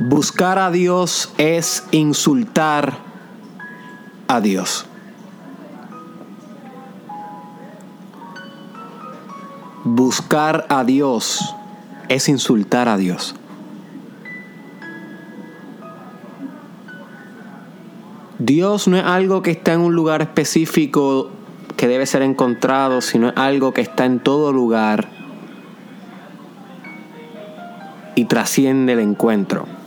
Buscar a Dios es insultar a Dios. Buscar a Dios es insultar a Dios. Dios no es algo que está en un lugar específico que debe ser encontrado, sino es algo que está en todo lugar y trasciende el encuentro.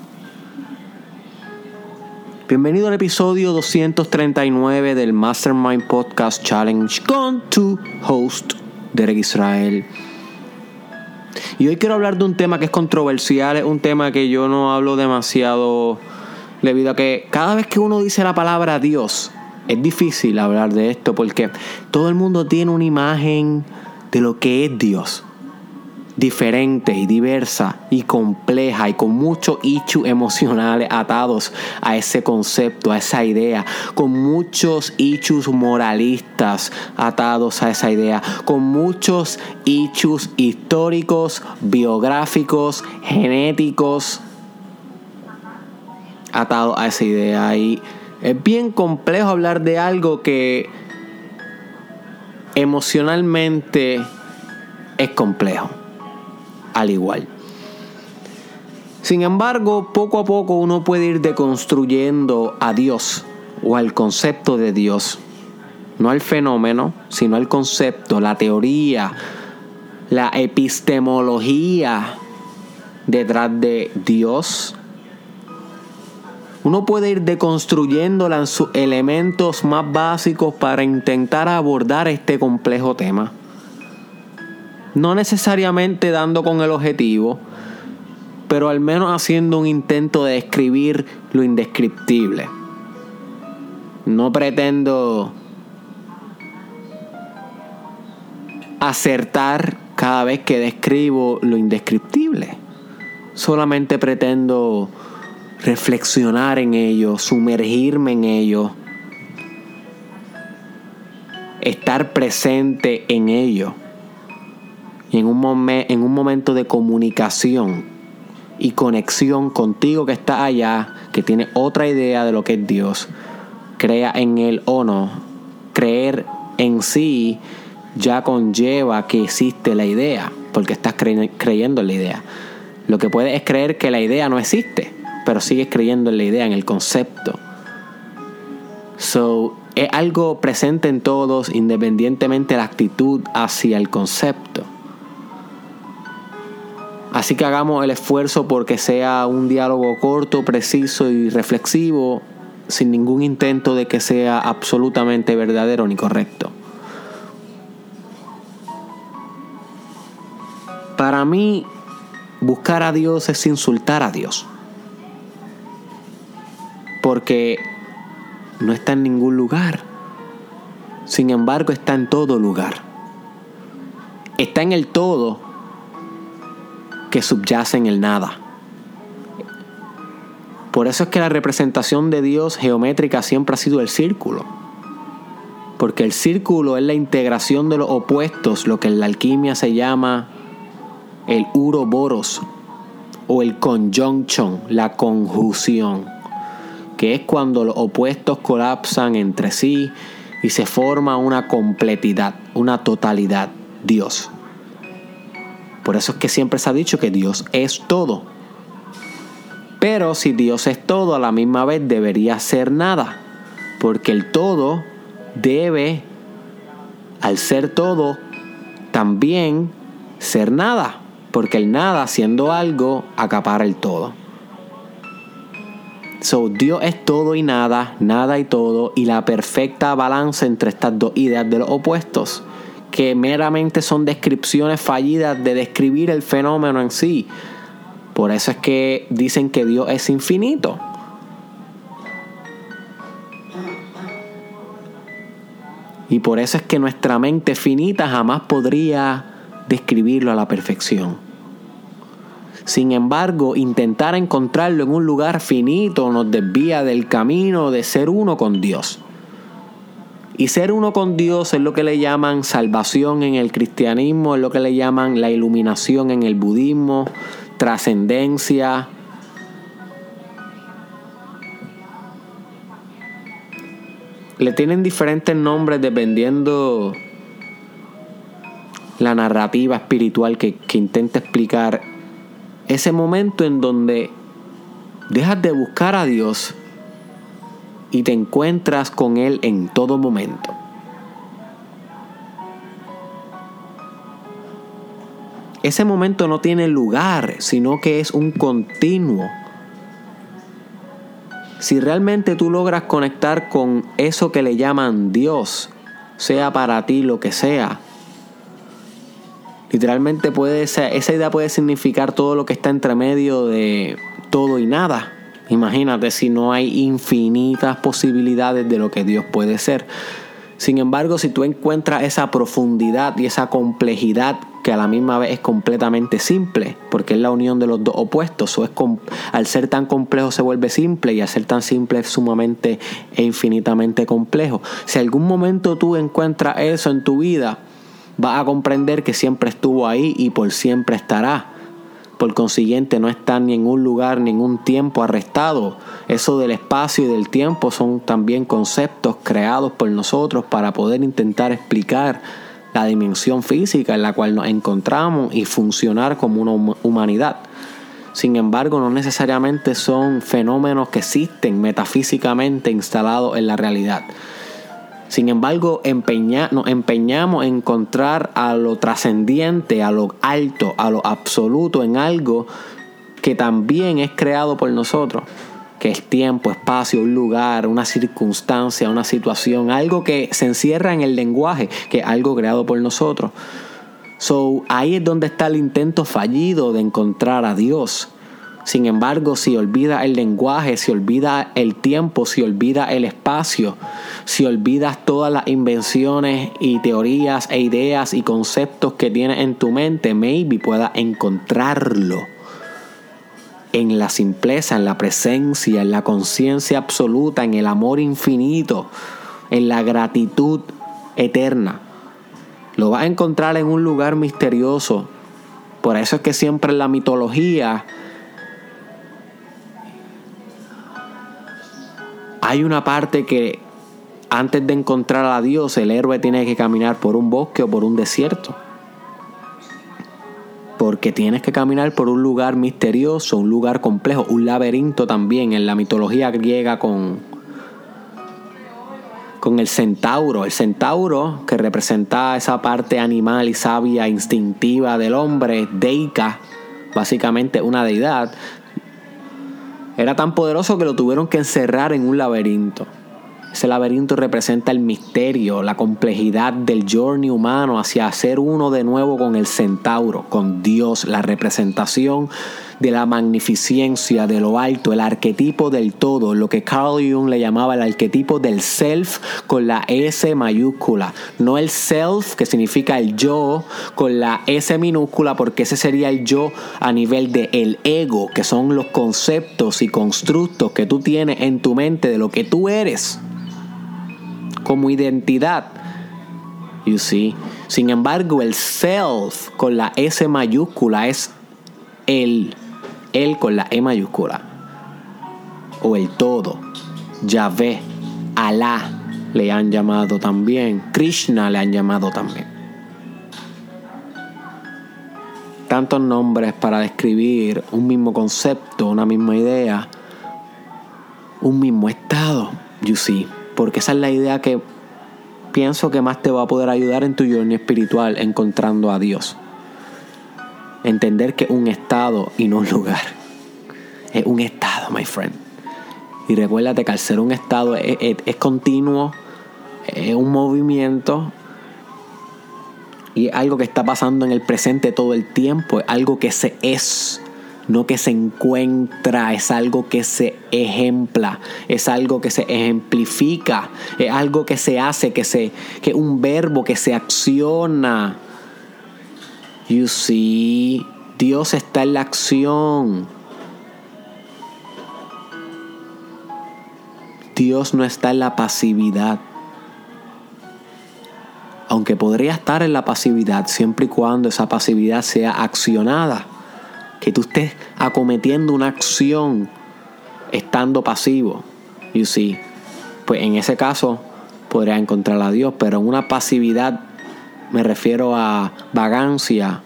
Bienvenido al episodio 239 del Mastermind Podcast Challenge con tu host, Derek Israel. Y hoy quiero hablar de un tema que es controversial, es un tema que yo no hablo demasiado debido a que cada vez que uno dice la palabra Dios, es difícil hablar de esto porque todo el mundo tiene una imagen de lo que es Dios. Diferente y diversa y compleja y con muchos issues emocionales atados a ese concepto, a esa idea, con muchos issues moralistas atados a esa idea, con muchos issues históricos, biográficos, genéticos, atado a esa idea. Y es bien complejo hablar de algo que emocionalmente es complejo, al igual. Sin embargo, poco a poco uno puede ir deconstruyendo a Dios o al concepto de Dios. No al fenómeno, sino al concepto, la teoría, la epistemología detrás de Dios, uno puede ir deconstruyéndola sus elementos más básicos para intentar abordar este complejo tema. No necesariamente dando con el objetivo, pero al menos haciendo un intento de describir lo indescriptible. No pretendo acertar cada vez que describo lo indescriptible. Solamente pretendo reflexionar en ello, sumergirme en ello, estar presente en ello. Y en un, en un momento de comunicación y conexión contigo que está allá, que tiene otra idea de lo que es Dios, crea en Él o no, creer en sí ya conlleva que existe la idea, porque estás creyendo en la idea. Lo que puedes es creer que la idea no existe pero sigues creyendo en la idea, en el concepto. So, es algo presente en todos, independientemente de la actitud hacia el concepto. Así que hagamos el esfuerzo porque sea un diálogo corto, preciso y reflexivo, sin ningún intento de que sea absolutamente verdadero ni correcto. Para mí, buscar a Dios es insultar a Dios porque no está en ningún lugar. Sin embargo, está en todo lugar. Está en el todo que subyace en el nada. Por eso es que la representación de Dios geométrica siempre ha sido el círculo. Porque el círculo es la integración de los opuestos, lo que en la alquimia se llama el uroboros o el conjunction, la conjunción que es cuando los opuestos colapsan entre sí y se forma una completidad, una totalidad, Dios. Por eso es que siempre se ha dicho que Dios es todo. Pero si Dios es todo, a la misma vez debería ser nada. Porque el todo debe, al ser todo, también ser nada. Porque el nada, siendo algo, acapara el todo. So, Dios es todo y nada, nada y todo, y la perfecta balanza entre estas dos ideas de los opuestos, que meramente son descripciones fallidas de describir el fenómeno en sí. Por eso es que dicen que Dios es infinito. Y por eso es que nuestra mente finita jamás podría describirlo a la perfección. Sin embargo, intentar encontrarlo en un lugar finito nos desvía del camino de ser uno con Dios. Y ser uno con Dios es lo que le llaman salvación en el cristianismo, es lo que le llaman la iluminación en el budismo, trascendencia. Le tienen diferentes nombres dependiendo la narrativa espiritual que, que intenta explicar ese momento en donde dejas de buscar a Dios y te encuentras con Él en todo momento. Ese momento no tiene lugar, sino que es un continuo. Si realmente tú logras conectar con eso que le llaman Dios, sea para ti lo que sea, literalmente puede ser, esa idea puede significar todo lo que está entre medio de todo y nada. Imagínate si no hay infinitas posibilidades de lo que Dios puede ser. Sin embargo, si tú encuentras esa profundidad y esa complejidad que a la misma vez es completamente simple, porque es la unión de los dos opuestos, es al ser tan complejo se vuelve simple y al ser tan simple es sumamente e infinitamente complejo. Si algún momento tú encuentras eso en tu vida, vas a comprender que siempre estuvo ahí y por siempre estará. Por consiguiente, no está en un lugar ni en un tiempo arrestado. Eso del espacio y del tiempo son también conceptos creados por nosotros para poder intentar explicar la dimensión física en la cual nos encontramos y funcionar como una humanidad. Sin embargo, no necesariamente son fenómenos que existen metafísicamente instalados en la realidad. Sin embargo, nos empeñamos en encontrar a lo trascendiente, a lo alto, a lo absoluto en algo que también es creado por nosotros, que es tiempo, espacio, un lugar, una circunstancia, una situación, algo que se encierra en el lenguaje, que es algo creado por nosotros. So, ahí es donde está el intento fallido de encontrar a Dios. Sin embargo, si olvida el lenguaje, si olvida el tiempo, si olvida el espacio, si olvidas todas las invenciones y teorías e ideas y conceptos que tienes en tu mente, maybe puedas encontrarlo en la simpleza, en la presencia, en la conciencia absoluta, en el amor infinito, en la gratitud eterna. Lo vas a encontrar en un lugar misterioso. Por eso es que siempre en la mitología hay una parte que antes de encontrar a Dios el héroe tiene que caminar por un bosque o por un desierto. Porque tienes que caminar por un lugar misterioso, un lugar complejo, un laberinto también en la mitología griega con, con el centauro. El centauro, que representa esa parte animal y sabia, instintiva del hombre, deica, básicamente una deidad, era tan poderoso que lo tuvieron que encerrar en un laberinto. Ese laberinto representa el misterio, la complejidad del journey humano hacia ser uno de nuevo con el centauro, con Dios, la representación de la magnificencia, de lo alto, el arquetipo del todo, lo que Carl Jung le llamaba el arquetipo del self con la S mayúscula, no el self que significa el yo con la S minúscula porque ese sería el yo a nivel de el ego, que son los conceptos y constructos que tú tienes en tu mente de lo que tú eres como identidad. You see? Sin embargo, el self con la S mayúscula es el, el con la E mayúscula. O el todo. Yahvé, Alá le han llamado también. Krishna le han llamado también. Tantos nombres para describir un mismo concepto, una misma idea, un mismo estado. You see porque esa es la idea que pienso que más te va a poder ayudar en tu journey espiritual encontrando a Dios. Entender que un estado y no un lugar. Es un estado, my friend. Y recuérdate que al ser un estado es, es continuo, es un movimiento y es algo que está pasando en el presente todo el tiempo, es algo que se es no que se encuentra, es algo que se ejempla, es algo que se ejemplifica, es algo que se hace, que se que un verbo que se acciona. You see, Dios está en la acción. Dios no está en la pasividad. Aunque podría estar en la pasividad siempre y cuando esa pasividad sea accionada que tú estés acometiendo una acción estando pasivo. You see, pues en ese caso podrías encontrar a Dios, pero en una pasividad me refiero a vagancia,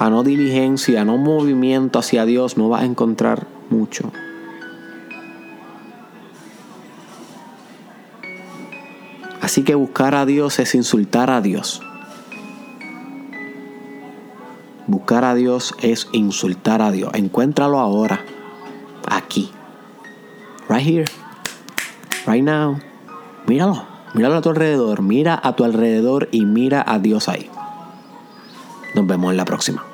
a no diligencia, a no movimiento hacia Dios, no vas a encontrar mucho. Así que buscar a Dios es insultar a Dios. Buscar a Dios es insultar a Dios. Encuéntralo ahora, aquí, right here, right now. Míralo, míralo a tu alrededor, mira a tu alrededor y mira a Dios ahí. Nos vemos en la próxima.